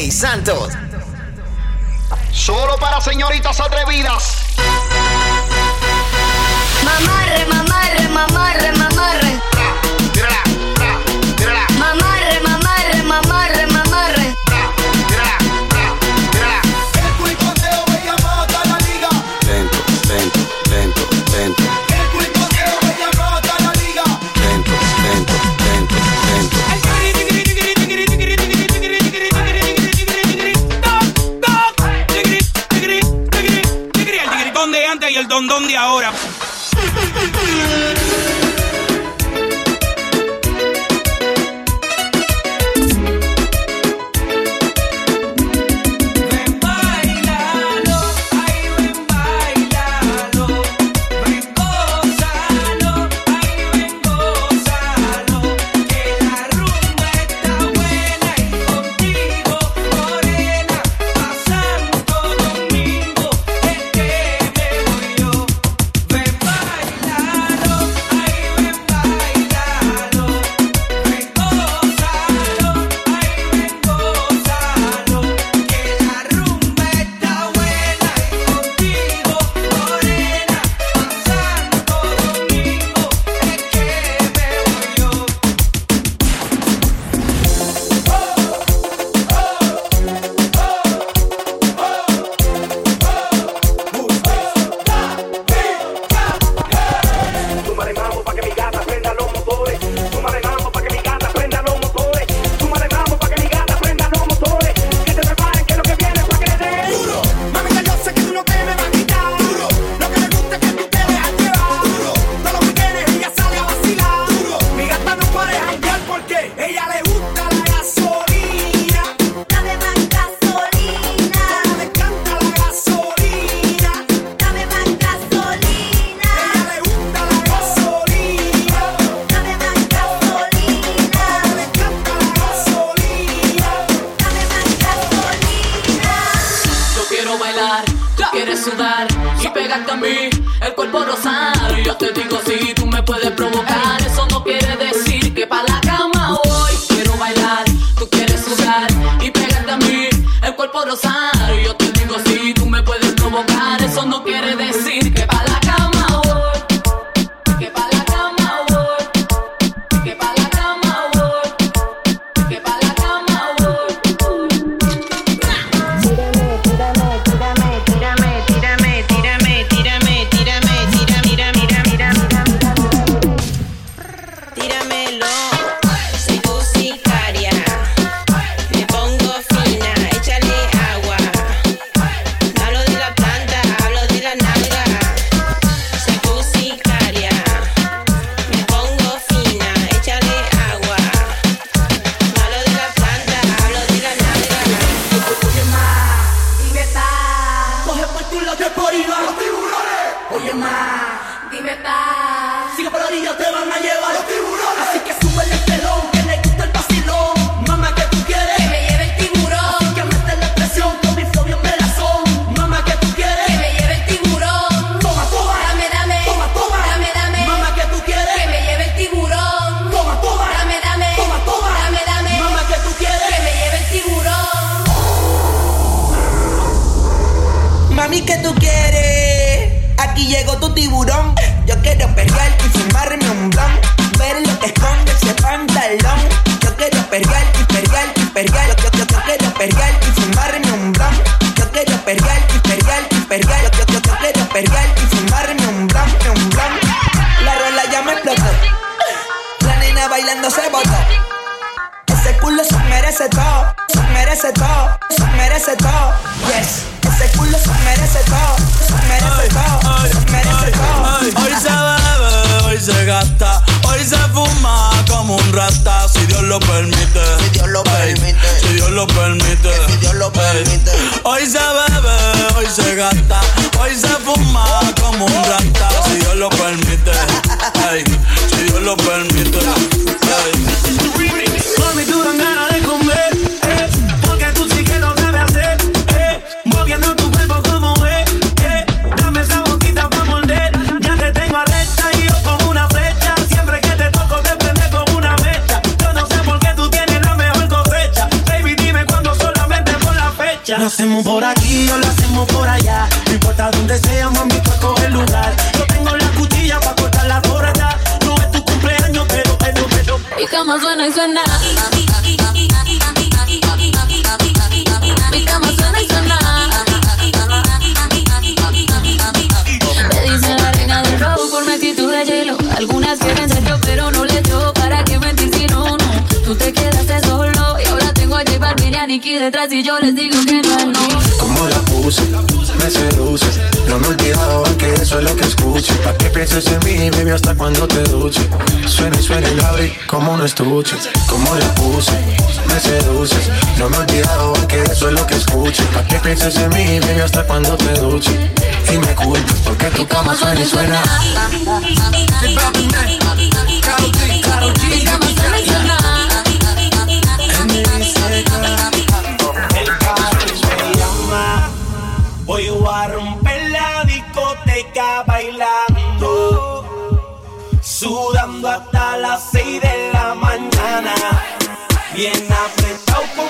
Rey Santos. Solo para señoritas atrevidas. Mamarre, mamarre, mamarre. de antes y el dondón de ahora. merece todo. Yes, ese culo merece todo, merece todo, merece todo. Hoy se bebe, hoy se gasta, hoy se fuma como un rata, si Dios lo permite. Si Dios lo permite. Si Dios lo permite. Si Dios lo permite. Hoy se bebe, hoy se gasta, hoy se fuma como un rata, si Dios lo permite. si Dios lo permite. Ganas de comer No tu vuelvo como es. Eh. Dame esa botita para morder. Ya te tengo a y yo con una flecha. Siempre que te toco, te prende con una mecha. Yo no sé por qué tú tienes la mejor cosecha. Baby, dime cuando solamente por la fecha. Lo hacemos por aquí o lo hacemos por allá. No importa donde sea, mami cuerpo es el lugar. Yo tengo la cuchilla pa cortar la gorra. No es tu cumpleaños, pero pero pero pero. Y cama suena y suena. Algunas llevan dentro Balvin y a Nicki detrás y yo les digo que no, no. Como la puse, me seduce. No me he olvidado que eso es lo que escuche. Pa' que pienses en mí, baby, hasta cuando te duche. Suena y suena y la abrí como un estuche. Como la puse, me seduces. No me he olvidado que eso es lo que escuche. Pa' que pienses en mí, baby, hasta cuando te duche. Y me culpas porque tu cama suena y suena. Mi cama suena y suena. Las 6 de la mañana. Bien apretado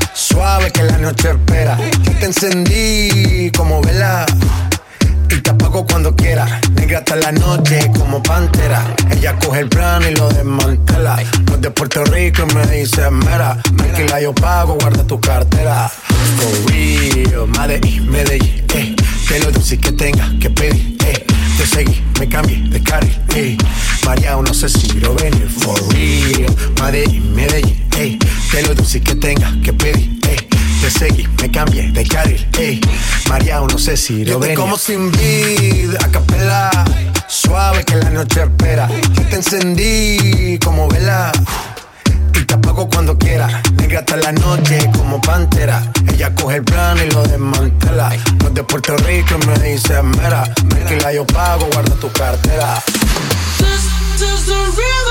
Noche. Yo te encendí como vela. Y te apago cuando quiera. Negra hasta la noche como pantera. Ella coge el plano y lo desmantela. No es de Puerto Rico y me dice mera. Tranquila, yo pago, guarda tu cartera. For real, Medellín, Medellín, eh. Te lo dulce que tenga que pedir, eh. Te seguí, me cambié de carril, eh. María, no sé si lo venir. For real, Medellín, Medellín, eh. Te lo dulce que tenga que pedir, eh. Te seguí, me cambié de carril, ey. María, no sé si lo ven. como sin vida, a capela. Suave que la noche espera. Yo te encendí como vela. Y te apago cuando quiera. Negra hasta la noche como pantera. Ella coge el plano y lo desmantela. No es de Puerto Rico y me dice mera. Tranquila, yo pago, guarda tu cartera. This is the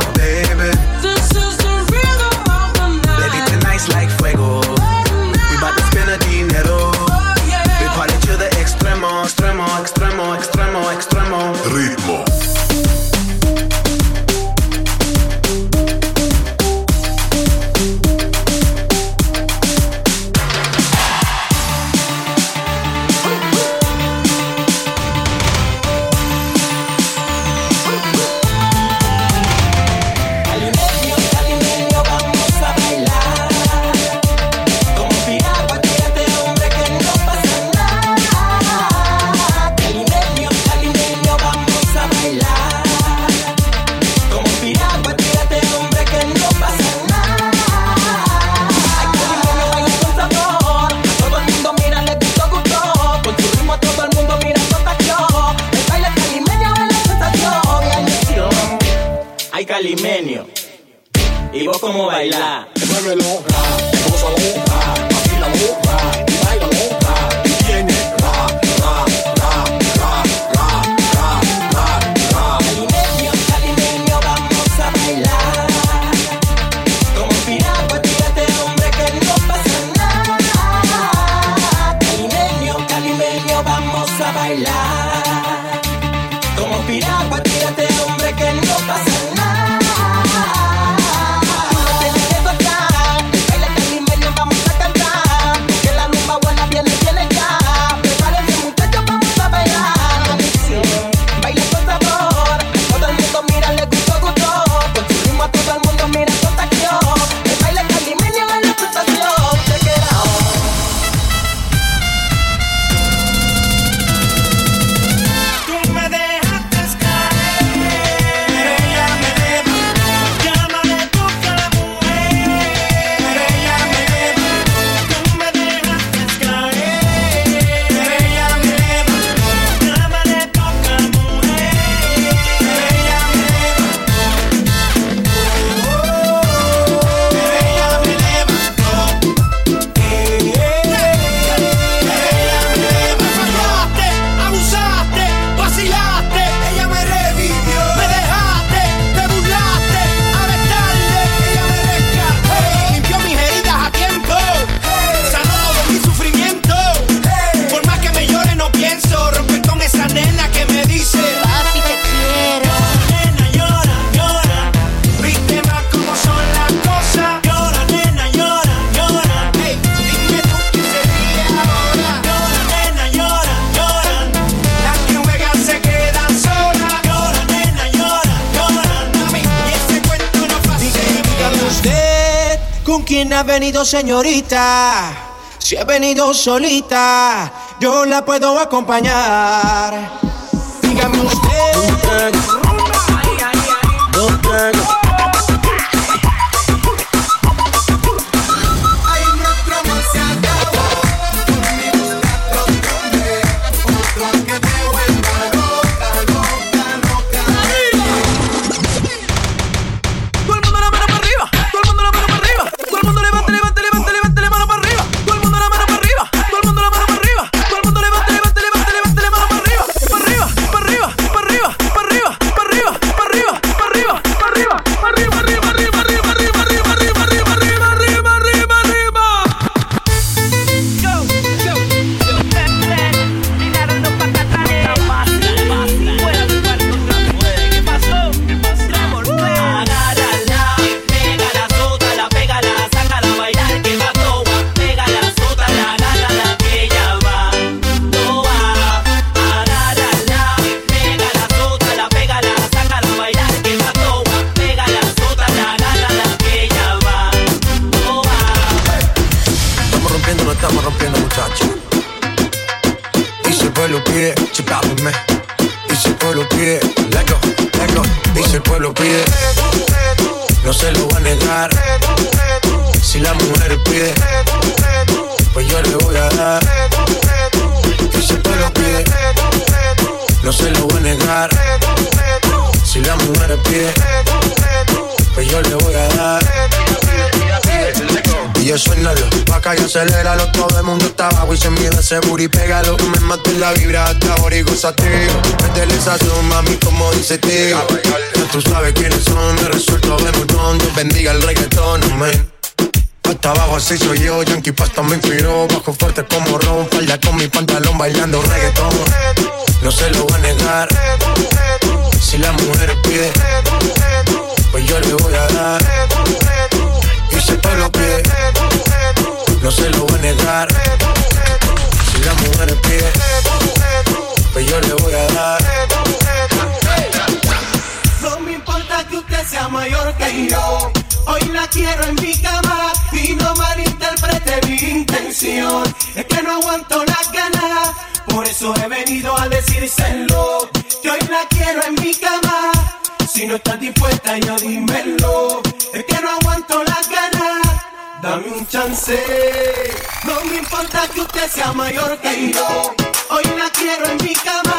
Y vos cómo bailás. Muévelo. Quién ha venido, señorita? Si ha venido solita, yo la puedo acompañar. Dígame usted. No se lo va a negar. Si la mujer pide, pues yo le voy a dar. Y si pueblo pide, no se lo voy a negar. Si la mujer pide, pues yo le voy a dar. Y yo suénalo, pa' acá y aceléralo Todo el mundo está abajo y se mide ese booty Pégalo, me mates la vibra hasta ahora y gozateo Métele esa mami, como dice tío. Ya tú sabes quiénes son, me resuelto de montón. Dios bendiga el reggaetón, hasta abajo así soy yo, Yankee Pasta me inspiró Bajo fuerte como Ron, falda con mi pantalón bailando reggaetón. No se lo voy a negar. Si la mujer pide Pues yo le voy a dar pide, no se lo voy a negar. Si la mujer pide, pues yo le voy a dar. No me importa que usted sea mayor que yo. Hoy la quiero en mi cama y no malinterprete mi intención. Es que no aguanto las ganas, por eso he venido a decírselo. Que hoy la quiero en mi cama. Si no estás dispuesta, ya dímelo. Dame un chance. No me importa que usted sea mayor que yo. Hoy la quiero en mi cama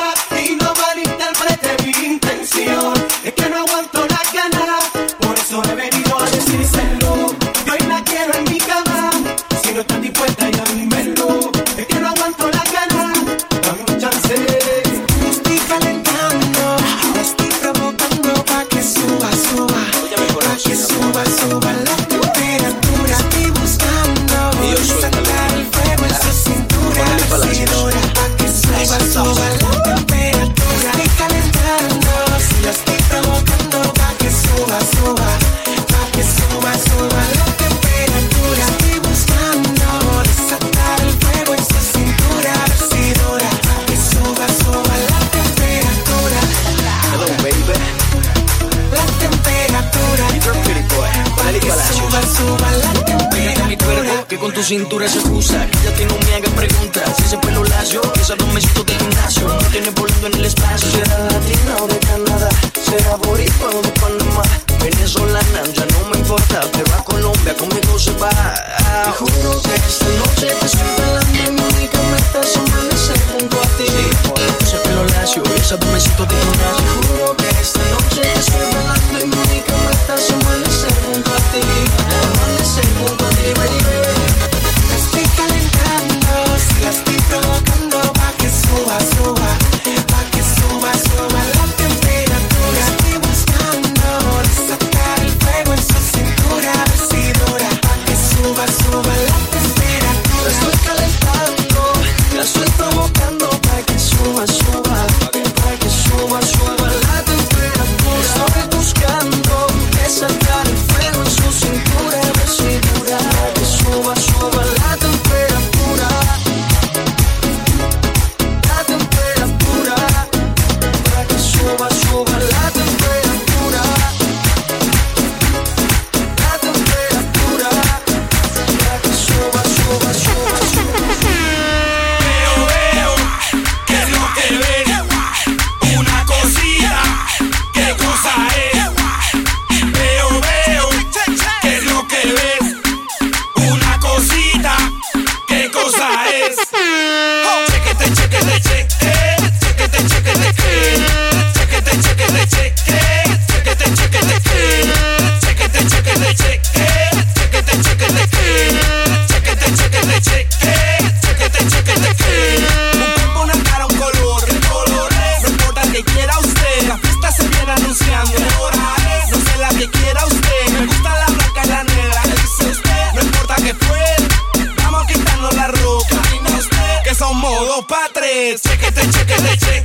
no sé la que quiera usted. Me gusta la blanca y la negra, dice usted. No importa que fue, vamos quitando la ropa. Usted que son modos patres. Chequete, chequete, chequete,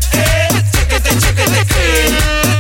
chequete, chequete, chequete.